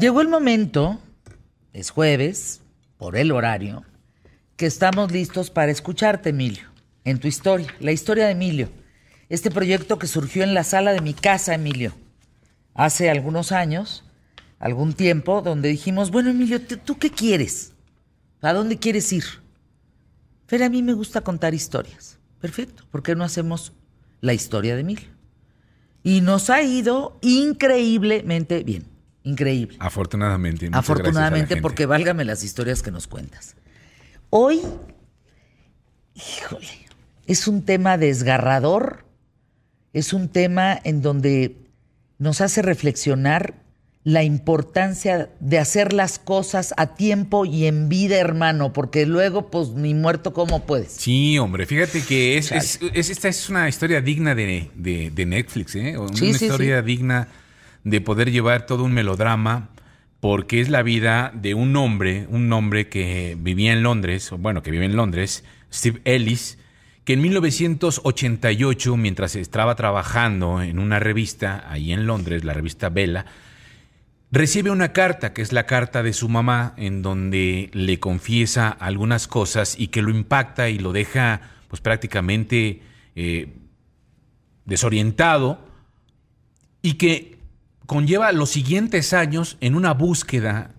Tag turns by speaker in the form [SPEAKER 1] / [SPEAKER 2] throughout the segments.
[SPEAKER 1] Llegó el momento, es jueves, por el horario, que estamos listos para escucharte, Emilio, en tu historia, la historia de Emilio. Este proyecto que surgió en la sala de mi casa, Emilio, hace algunos años, algún tiempo, donde dijimos, bueno, Emilio, ¿tú qué quieres? ¿A dónde quieres ir? Pero a mí me gusta contar historias. Perfecto, ¿por qué no hacemos la historia de Emilio? Y nos ha ido increíblemente bien. Increíble.
[SPEAKER 2] Afortunadamente.
[SPEAKER 1] Afortunadamente, porque válgame las historias que nos cuentas. Hoy, híjole, es un tema desgarrador, es un tema en donde nos hace reflexionar la importancia de hacer las cosas a tiempo y en vida, hermano, porque luego, pues, ni muerto, ¿cómo puedes?
[SPEAKER 2] Sí, hombre, fíjate que es, esta es una historia digna de, Netflix, ¿eh? Una historia digna de poder llevar todo un melodrama, porque es la vida de un hombre, un hombre que vivía en Londres, bueno, que vive en Londres, Steve Ellis, que en 1988, mientras estaba trabajando en una revista ahí en Londres, la revista Vela, recibe una carta, que es la carta de su mamá, en donde le confiesa algunas cosas y que lo impacta y lo deja pues prácticamente eh, desorientado y que conlleva los siguientes años en una búsqueda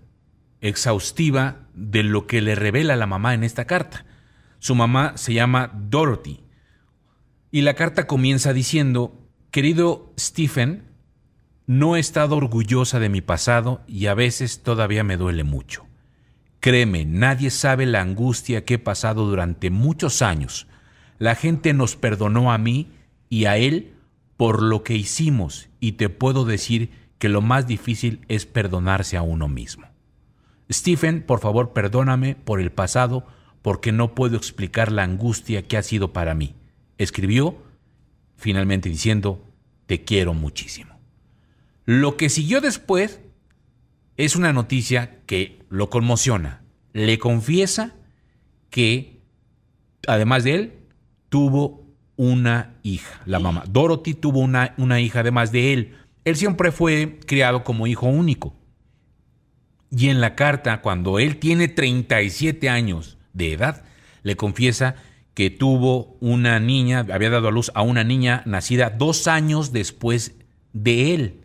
[SPEAKER 2] exhaustiva de lo que le revela la mamá en esta carta. Su mamá se llama Dorothy y la carta comienza diciendo, querido Stephen, no he estado orgullosa de mi pasado y a veces todavía me duele mucho. Créeme, nadie sabe la angustia que he pasado durante muchos años. La gente nos perdonó a mí y a él por lo que hicimos y te puedo decir que lo más difícil es perdonarse a uno mismo. Stephen, por favor, perdóname por el pasado porque no puedo explicar la angustia que ha sido para mí. Escribió, finalmente diciendo, te quiero muchísimo. Lo que siguió después es una noticia que lo conmociona. Le confiesa que, además de él, tuvo una hija, la mamá. Dorothy tuvo una, una hija además de él. Él siempre fue criado como hijo único. Y en la carta, cuando él tiene 37 años de edad, le confiesa que tuvo una niña, había dado a luz a una niña nacida dos años después de él.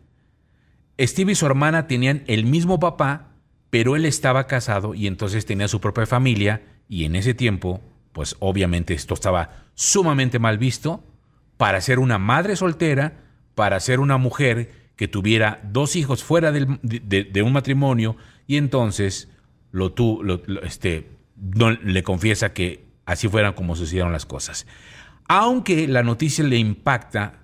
[SPEAKER 2] Steve y su hermana tenían el mismo papá, pero él estaba casado y entonces tenía su propia familia y en ese tiempo, pues obviamente esto estaba sumamente mal visto para ser una madre soltera, para ser una mujer que tuviera dos hijos fuera de, un matrimonio y entonces lo, tú, este, le confiesa que así fueran como sucedieron las cosas. Aunque la noticia le impacta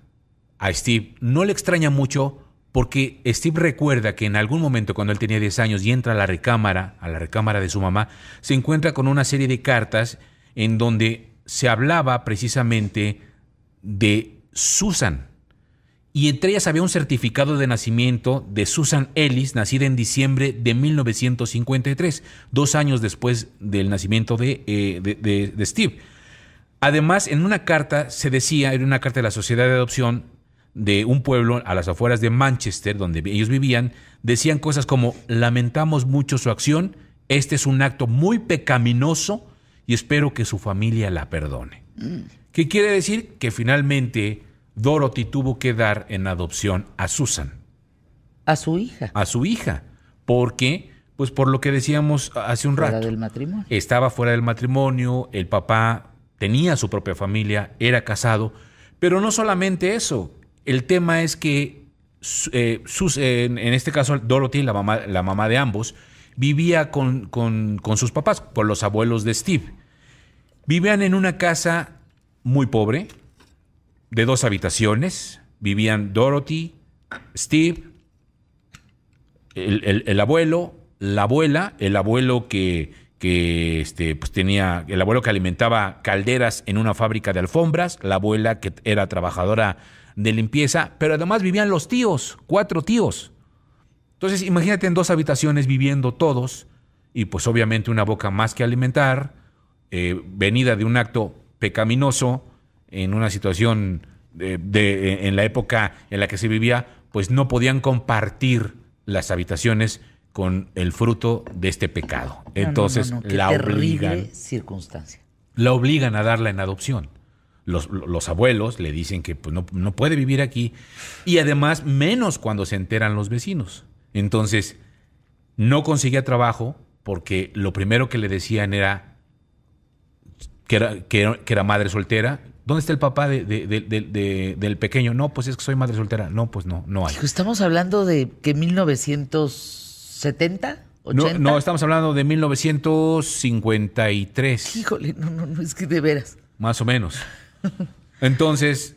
[SPEAKER 2] a Steve, no le extraña mucho porque Steve recuerda que en algún momento cuando él tenía 10 años y entra a la recámara, a la recámara de su mamá, se encuentra con una serie de cartas en donde se hablaba precisamente de Susan. Y entre ellas había un certificado de nacimiento de Susan Ellis, nacida en diciembre de 1953, dos años después del nacimiento de, eh, de Steve. Además, en una carta se decía, era una carta de la Sociedad de Adopción, de un pueblo a las afueras de Manchester, donde ellos vivían, decían cosas como, lamentamos mucho su acción, este es un acto muy pecaminoso y espero que su familia la perdone. ¿Qué quiere decir? Que finalmente Dorothy tuvo que dar en adopción a Susan.
[SPEAKER 1] A su hija.
[SPEAKER 2] A su hija. Porque, pues por lo que decíamos hace un rato.
[SPEAKER 1] Fuera del matrimonio.
[SPEAKER 2] Estaba fuera del matrimonio, el papá tenía su propia familia, era casado, pero no solamente eso, el tema es que eh, sus, en este caso Dorothy, la mamá, la mamá de ambos, vivía con, sus papás, con los abuelos de Steve. Vivían en una casa muy pobre, de dos habitaciones. Vivían Dorothy, Steve, el, abuelo, la abuela, el abuelo que, este, pues tenía, el abuelo que alimentaba calderas en una fábrica de alfombras, la abuela que era trabajadora de limpieza, pero además vivían los tíos, cuatro tíos. Entonces imagínate en dos habitaciones viviendo todos y pues obviamente una boca más que alimentar, eh, venida de un acto pecaminoso en una situación de, en la época en la que se vivía, pues no podían compartir las habitaciones con el fruto de este pecado. Entonces
[SPEAKER 1] No, no,
[SPEAKER 2] la obligan,
[SPEAKER 1] circunstancia.
[SPEAKER 2] la obligan a darla en adopción. Los, los abuelos le dicen que pues, no, no puede vivir aquí y además menos cuando se enteran los vecinos. Entonces no conseguía trabajo porque lo primero que le decían era que era, que era, que era madre soltera. ¿Dónde está el papá de- de- de- de- de- del pequeño? No, pues es que soy madre soltera. No, pues no, no hay.
[SPEAKER 1] Estamos hablando de que 1970, 80.
[SPEAKER 2] No, no, estamos hablando de 1953.
[SPEAKER 1] Híjole, no, no, no, es que de veras.
[SPEAKER 2] Más o menos. Entonces,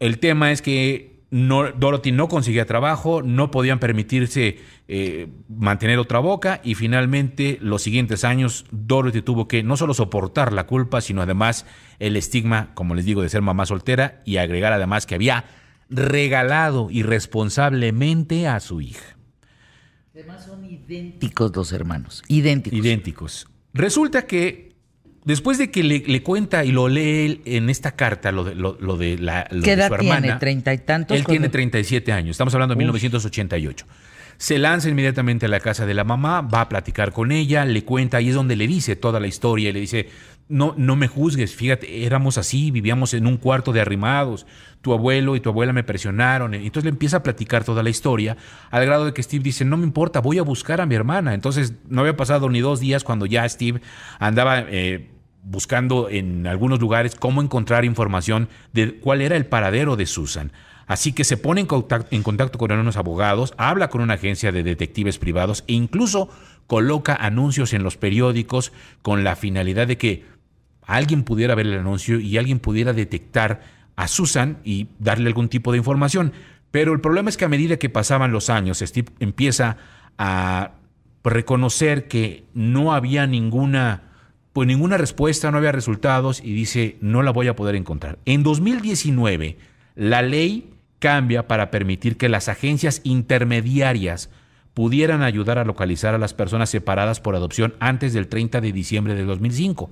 [SPEAKER 2] el tema es que no, Dorothy no conseguía trabajo, no podían permitirse eh, mantener otra boca y finalmente los siguientes años Dorothy tuvo que no solo soportar la culpa, sino además el estigma, como les digo, de ser mamá soltera y agregar además que había regalado irresponsablemente a su hija.
[SPEAKER 1] Además son idénticos los hermanos, idénticos.
[SPEAKER 2] idénticos. Resulta que después de que le, le cuenta y lo lee en esta carta, lo de, lo, lo de, la, lo
[SPEAKER 1] ¿Qué
[SPEAKER 2] de
[SPEAKER 1] edad
[SPEAKER 2] su hermana,
[SPEAKER 1] tiene? ¿Treinta y tantos?
[SPEAKER 2] Él tiene
[SPEAKER 1] cuando-
[SPEAKER 2] 37 años, estamos hablando de
[SPEAKER 1] Uf.
[SPEAKER 2] 1988. Se lanza inmediatamente a la casa de la mamá, va a platicar con ella, le cuenta, y es donde le dice toda la historia, y le dice, no, no me juzgues, fíjate, éramos así, vivíamos en un cuarto de arrimados, tu abuelo y tu abuela me presionaron, entonces le empieza a platicar toda la historia, al grado de que Steve dice, no me importa, voy a buscar a mi hermana. Entonces no había pasado ni dos días cuando ya Steve andaba... eh, buscando en algunos lugares cómo encontrar información de cuál era el paradero de Susan. Así que se pone en contacto, con unos abogados, habla con una agencia de detectives privados e incluso coloca anuncios en los periódicos con la finalidad de que alguien pudiera ver el anuncio y alguien pudiera detectar a Susan y darle algún tipo de información. Pero el problema es que a medida que pasaban los años, Steve empieza a reconocer que no había ninguna, pues ninguna respuesta, no había resultados y dice, no la voy a poder encontrar. En 2019, la ley cambia para permitir que las agencias intermediarias pudieran ayudar a localizar a las personas separadas por adopción antes del 30 de diciembre de 2005.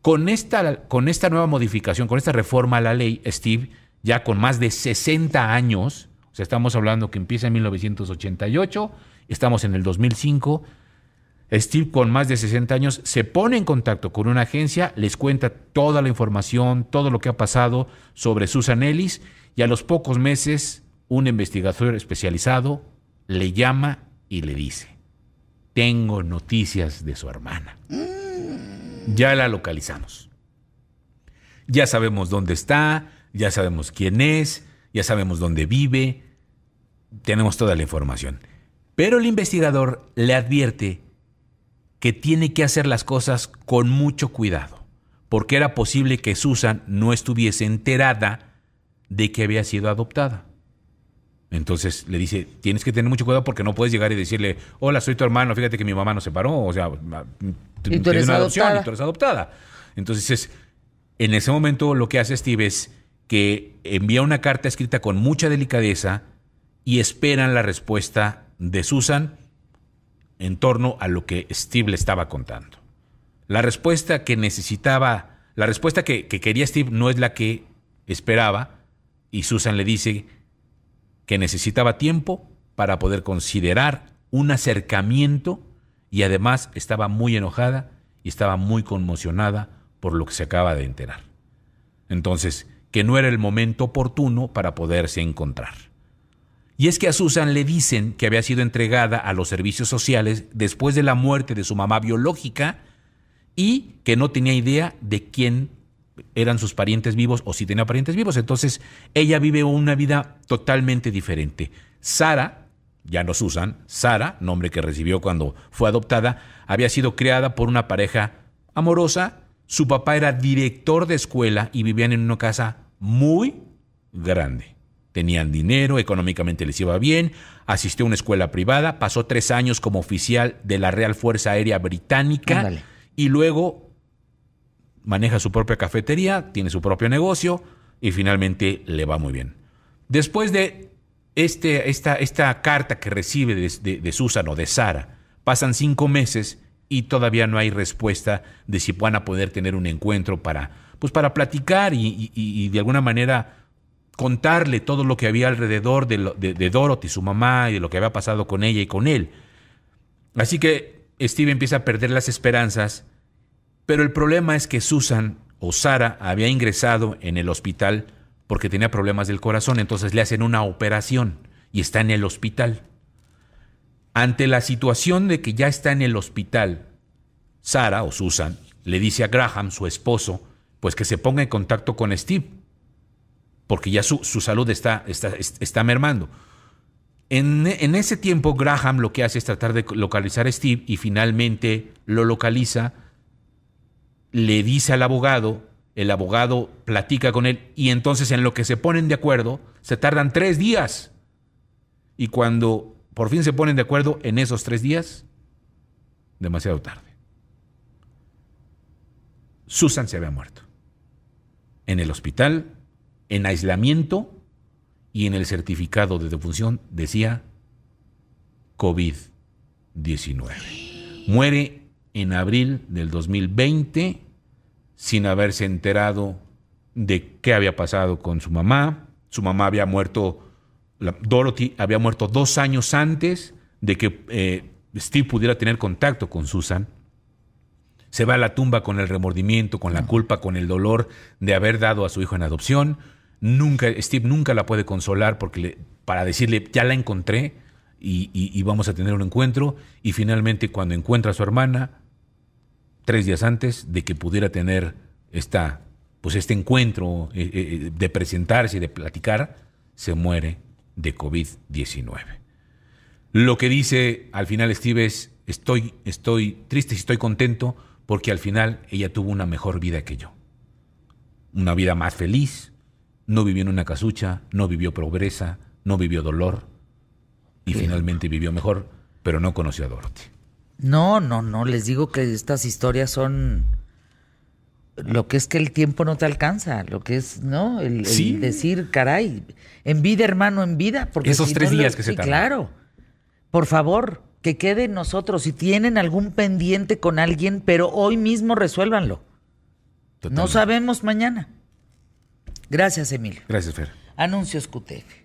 [SPEAKER 2] Con esta, con esta nueva modificación, con esta reforma a la ley, Steve, ya con más de 60 años, o sea, estamos hablando que empieza en 1988, estamos en el 2005, Steve con más de 60 años se pone en contacto con una agencia, les cuenta toda la información, todo lo que ha pasado sobre Susan Ellis y a los pocos meses un investigador especializado le llama y le dice, tengo noticias de su hermana. Ya la localizamos. Ya sabemos dónde está, ya sabemos quién es, ya sabemos dónde vive, tenemos toda la información. Pero el investigador le advierte que tiene que hacer las cosas con mucho cuidado, porque era posible que Susan no estuviese enterada de que había sido adoptada. Entonces le dice, tienes que tener mucho cuidado porque no puedes llegar y decirle, hola, soy tu hermano, fíjate que mi mamá nos separó, o sea,
[SPEAKER 1] Y tú eres
[SPEAKER 2] una adopción y tú eres adoptada. Entonces, es- en ese momento lo que hace Steve es que envía una carta escrita con mucha delicadeza y esperan la respuesta de Susan en torno a lo que Steve le estaba contando. La respuesta que necesitaba, la respuesta que, que quería Steve no es la que esperaba y Susan le dice que necesitaba tiempo para poder considerar un acercamiento y además estaba muy enojada y estaba muy conmocionada por lo que se acaba de enterar. Entonces, que no era el momento oportuno para poderse encontrar. Y es que a Susan le dicen que había sido entregada a los servicios sociales después de la muerte de su mamá biológica y que no tenía idea de quién eran sus parientes vivos o si tenía parientes vivos. Entonces ella vive una vida totalmente diferente. Sara, ya no Susan, Sara, nombre que recibió cuando fue adoptada, había sido criada por una pareja amorosa. Su papá era director de escuela y vivían en una casa muy grande. Tenían dinero, económicamente les iba bien, asistió a una escuela privada, pasó tres años como oficial de la Real Fuerza Aérea Británica
[SPEAKER 1] Ándale.
[SPEAKER 2] y luego maneja su propia cafetería, tiene su propio negocio y finalmente le va muy bien. Después de este, esta, esta carta que recibe de, de- de Susan o de Sara, pasan cinco meses y todavía no hay respuesta de si van a poder tener un encuentro para, pues para platicar y, y- y de alguna manera contarle todo lo que había alrededor de, Dorothy, su mamá, y de lo que había pasado con ella y con él. Así que Steve empieza a perder las esperanzas, pero el problema es que Susan o Sara había ingresado en el hospital porque tenía problemas del corazón, entonces le hacen una operación y está en el hospital. Ante la situación de que ya está en el hospital, Sara o Susan le dice a Graham, su esposo, pues que se ponga en contacto con Steve, porque ya su, salud está, está, está mermando. En, en, ese tiempo, Graham lo que hace es tratar de localizar a Steve y finalmente lo localiza, le dice al abogado, el abogado platica con él y entonces en lo que se ponen de acuerdo, se tardan tres días. Y cuando por fin se ponen de acuerdo en esos tres días, demasiado tarde. Susan se había muerto. En el hospital, en aislamiento y en el certificado de defunción decía COVID-19. Muere en abril del 2020 sin haberse enterado de qué había pasado con su mamá. Su mamá había muerto Dorothy había muerto dos años antes de que eh, Steve pudiera tener contacto con Susan. Se va a la tumba con el remordimiento, con la culpa, con el dolor de haber dado a su hijo en adopción. Nunca, Steve nunca la puede consolar porque para decirle, ya la encontré y, vamos a tener un encuentro. Y finalmente cuando encuentra a su hermana, tres días antes de que pudiera tener esta, pues este encuentro eh, eh, de presentarse y de platicar, se muere de COVID-19. Lo que dice al final Steve es, estoy, estoy triste y estoy contento porque al final ella tuvo una mejor vida que yo. Una vida más feliz, no vivió en una casucha, no vivió pobreza, no vivió dolor y finalmente vivió mejor, pero no conoció a Dorothy.
[SPEAKER 1] No, no, no, les digo que estas historias son lo que es que el tiempo no te alcanza, lo que es, ¿no? El, decir, caray, en vida, hermano, en vida. Porque
[SPEAKER 2] Esos tres días que se tardan.
[SPEAKER 1] Claro. Por favor, que quede en nosotros. Si tienen algún pendiente con alguien, pero hoy mismo resuélvanlo. No sabemos mañana. Gracias, Emilio.
[SPEAKER 2] Gracias, Fer.
[SPEAKER 1] Anuncios QTF.